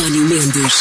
António Mendes.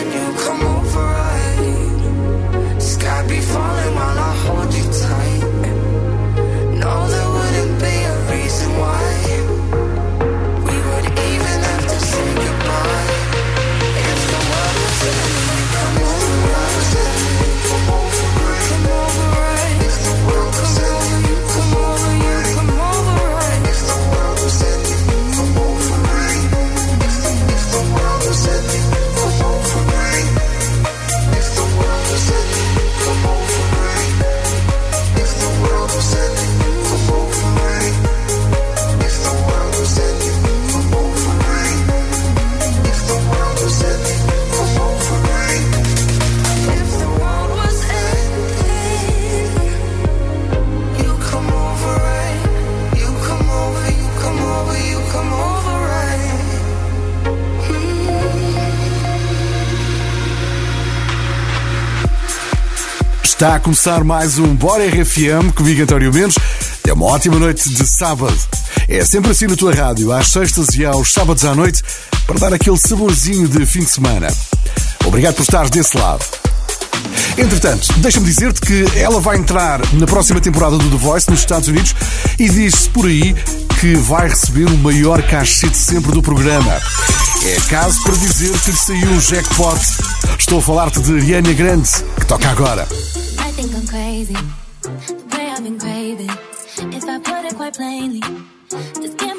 and you Está a começar mais um Bora RFM comigo, António Mendes. É uma ótima noite de sábado. É sempre assim na tua rádio, às sextas e aos sábados à noite, para dar aquele saborzinho de fim de semana. Obrigado por estares desse lado. Entretanto, deixa-me dizer-te que ela vai entrar na próxima temporada do The Voice nos Estados Unidos e diz-se por aí que vai receber o maior cachê de sempre do programa. É caso para dizer que lhe saiu um jackpot. Estou a falar-te de Ariana Grande, que toca agora. think I'm crazy, the way I've been craving. If I put it quite plainly, Just give.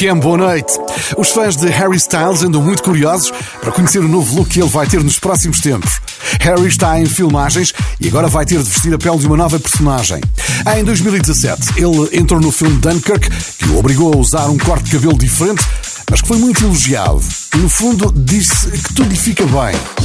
RFM, boa noite. Os fãs de Harry Styles andam muito curiosos para conhecer o novo look que ele vai ter nos próximos tempos. Harry está em filmagens e agora vai ter de vestir a pele de uma nova personagem. Em 2017, ele entrou no filme Dunkirk, que o obrigou a usar um corte de cabelo diferente, mas que foi muito elogiado. No fundo, disse que tudo lhe fica bem.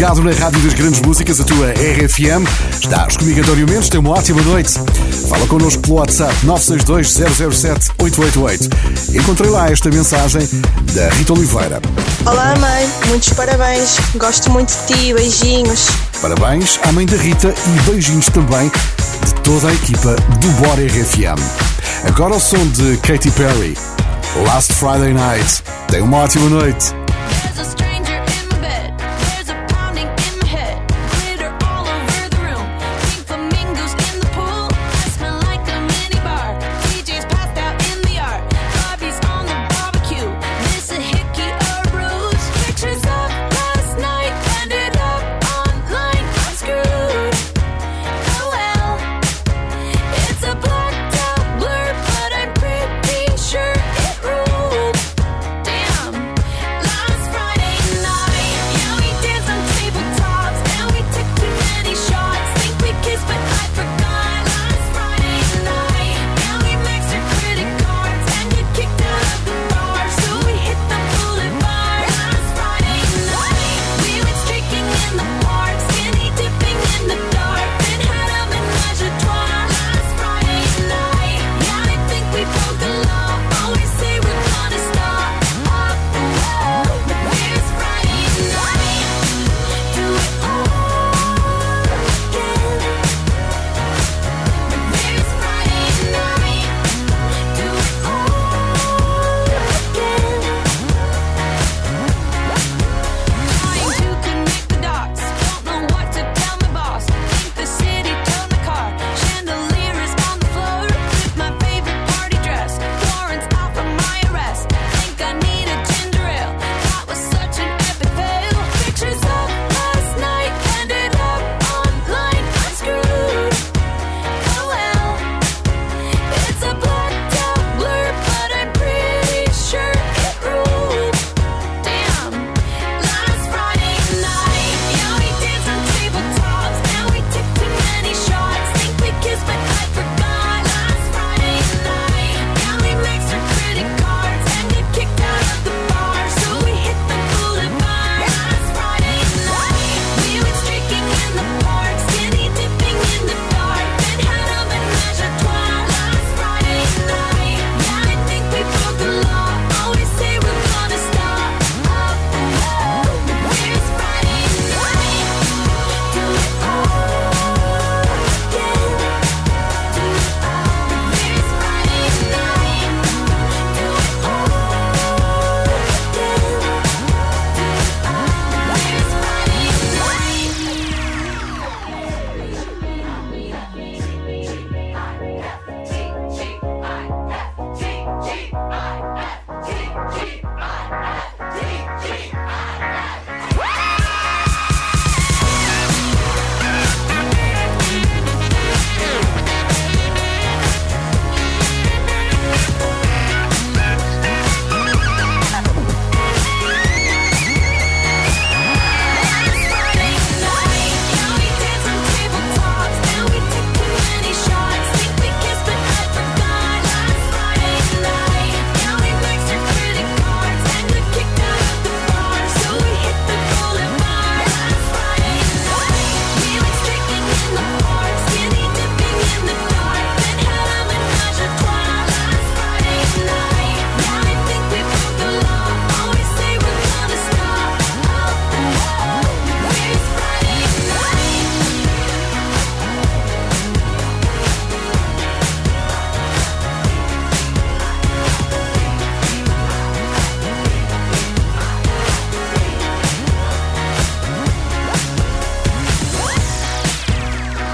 Ligado na Rádio das Grandes Músicas, a tua RFM. Estás comigo, António Mendes. Tem uma ótima noite. Fala connosco pelo WhatsApp 962-007-888. Encontrei lá esta mensagem da Rita Oliveira. Olá, mãe. Muitos parabéns. Gosto muito de ti. Beijinhos. Parabéns à mãe da Rita e beijinhos também de toda a equipa do Bora RFM. Agora o som de Katy Perry. Last Friday Night. Tenha uma ótima noite.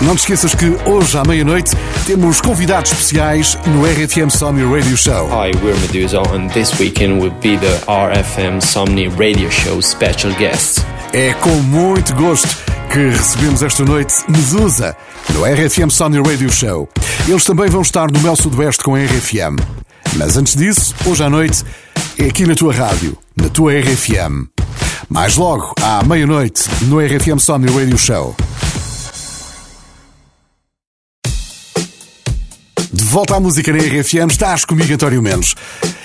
Não te esqueças que hoje à meia-noite temos convidados especiais no RFM Somni Radio Show. Hi, we're Medusa, and this weekend will be the RFM Somni Radio Show special guest. É com muito gosto que recebemos esta noite Medusa no RFM Somni Radio Show. Eles também vão estar no Mel Sudoeste com a RFM. Mas antes disso, hoje à noite, é aqui na tua rádio, na tua RFM. Mais logo, à meia-noite, no RFM Somni Radio Show. Volta à música na RFM, estás comigo, António Mendes.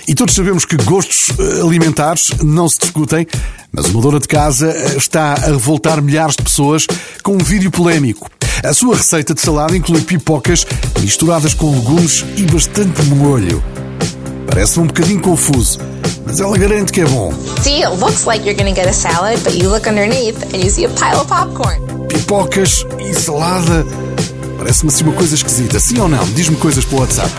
E todos sabemos que gostos eh, alimentares não se discutem, mas uma dona de casa eh, está a revoltar milhares de pessoas com um vídeo polémico. A sua receita de salada inclui pipocas misturadas com legumes e bastante molho. Parece um bocadinho confuso, mas ela garante que é bom. See, it looks like you're gonna get a salad, but you look underneath and you see a pile of popcorn. Pipocas e salada. Parece-me assim uma coisa esquisita. Sim ou não? Diz-me coisas pelo WhatsApp.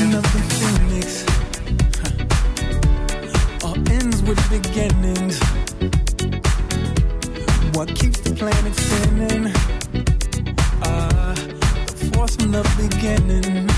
of the phoenix all ends with beginnings. What keeps the planet spinning? Ah, the force from the beginning.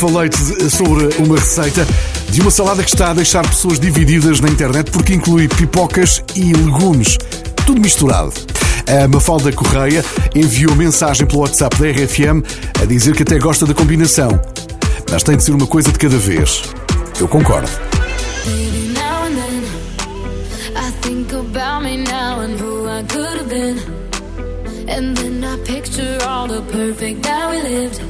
falei-te sobre uma receita de uma salada que está a deixar pessoas divididas na internet porque inclui pipocas e legumes. Tudo misturado. A Mafalda Correia enviou mensagem pelo WhatsApp da RFM a dizer que até gosta da combinação. Mas tem de ser uma coisa de cada vez. Eu concordo. And then I picture all the perfect that we lived.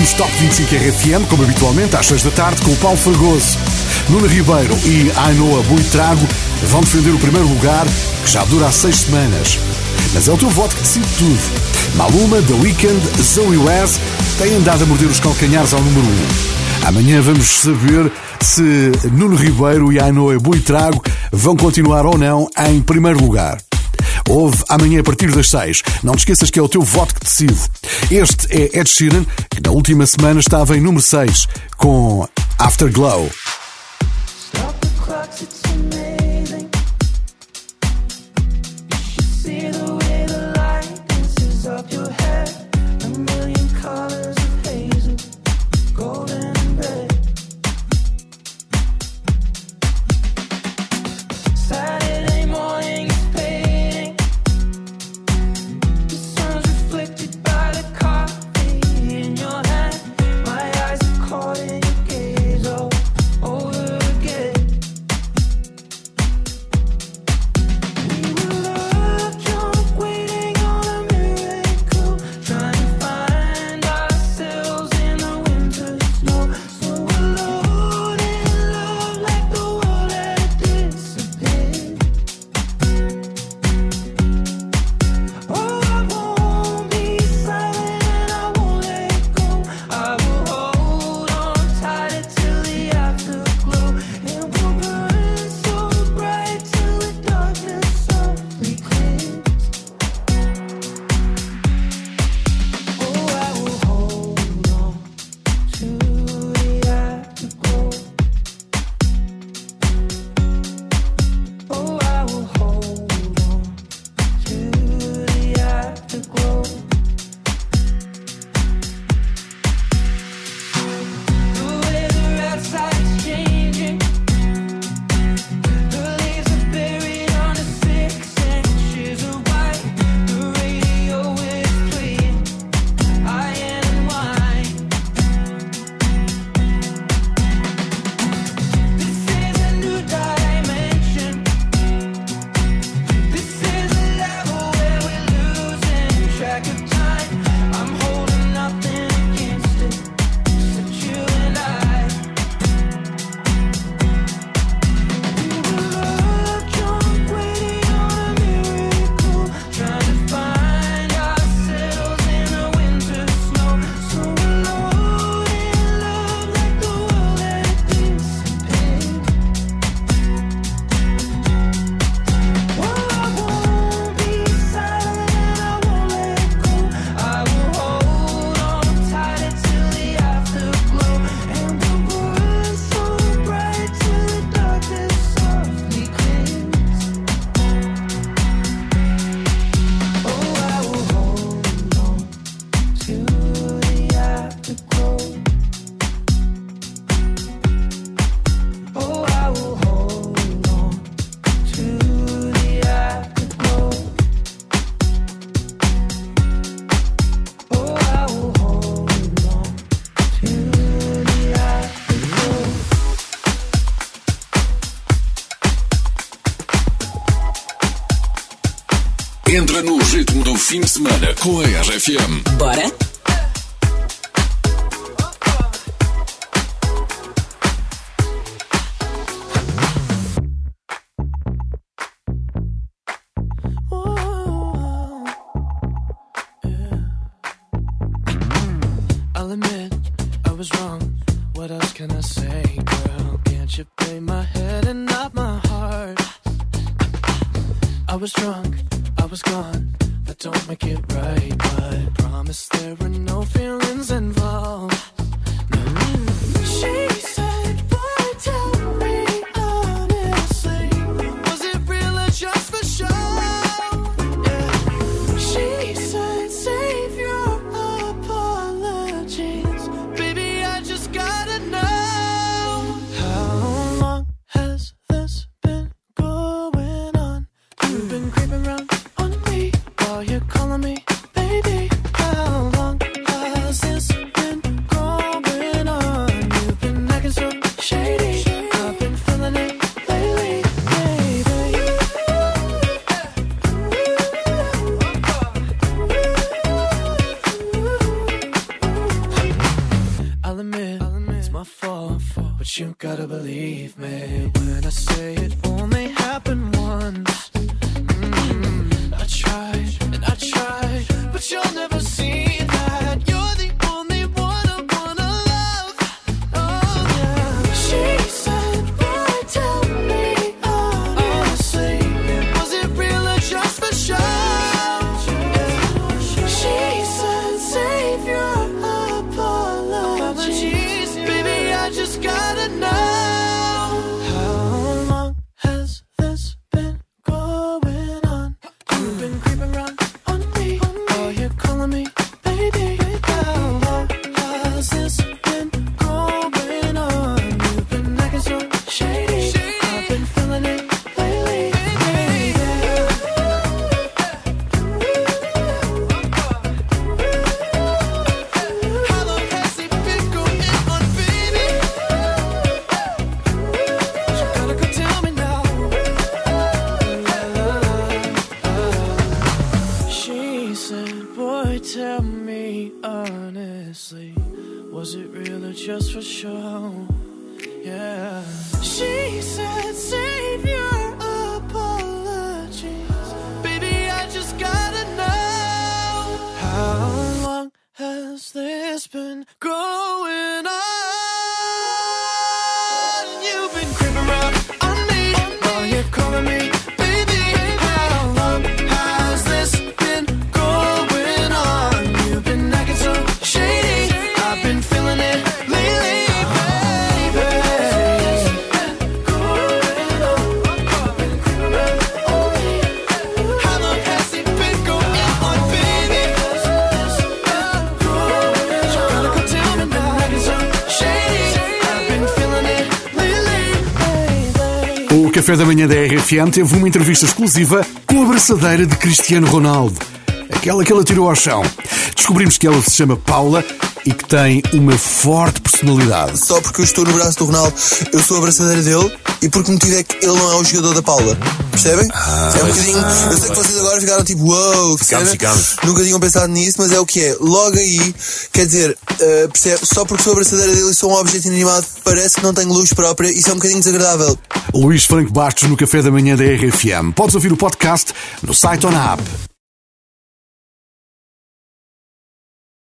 temos Top 25 RFM, como habitualmente, às 6 da tarde, com o Paulo Fragoso. Nuno Ribeiro e Ainoa Buitrago vão defender o primeiro lugar, que já dura há 6 semanas. Mas é o teu voto que decide tudo. Maluma, The Weeknd, Zoe West têm andado a morder os calcanhares ao número 1. Um. Amanhã vamos saber se Nuno Ribeiro e Ainoa Buitrago vão continuar ou não em primeiro lugar. Ouve amanhã a partir das 6. Não te esqueças que é o teu voto que decide. Este é Ed Sheeran, que na última semana estava em número 6 com Afterglow. Stop the fim de semana com a RFM. Bora? Gotta believe me that's for sure. Yeah. She said, save you. Café da Manhã da RFM teve uma entrevista exclusiva com a abraçadeira de Cristiano Ronaldo. Aquela que ele atirou ao chão. Descobrimos que ela se chama Paula e que tem uma forte personalidade. Só porque eu estou no braço do Ronaldo, eu sou a abraçadeira dele e por que motivo é que ele não é o jogador da Paula? Percebem? é um bocadinho. eu sei que vocês agora ficaram tipo, wow, Ficamos, ficamos. Nunca tinham pensado nisso, mas é o que é. Logo aí, quer dizer, uh, percebe? Só porque sou a abraçadeira dele e sou um objeto inanimado, parece que não tenho luz própria. Isso é um bocadinho desagradável. Luís Franco Bastos no Café da Manhã da RFM. Podes ouvir o podcast no site ou na app.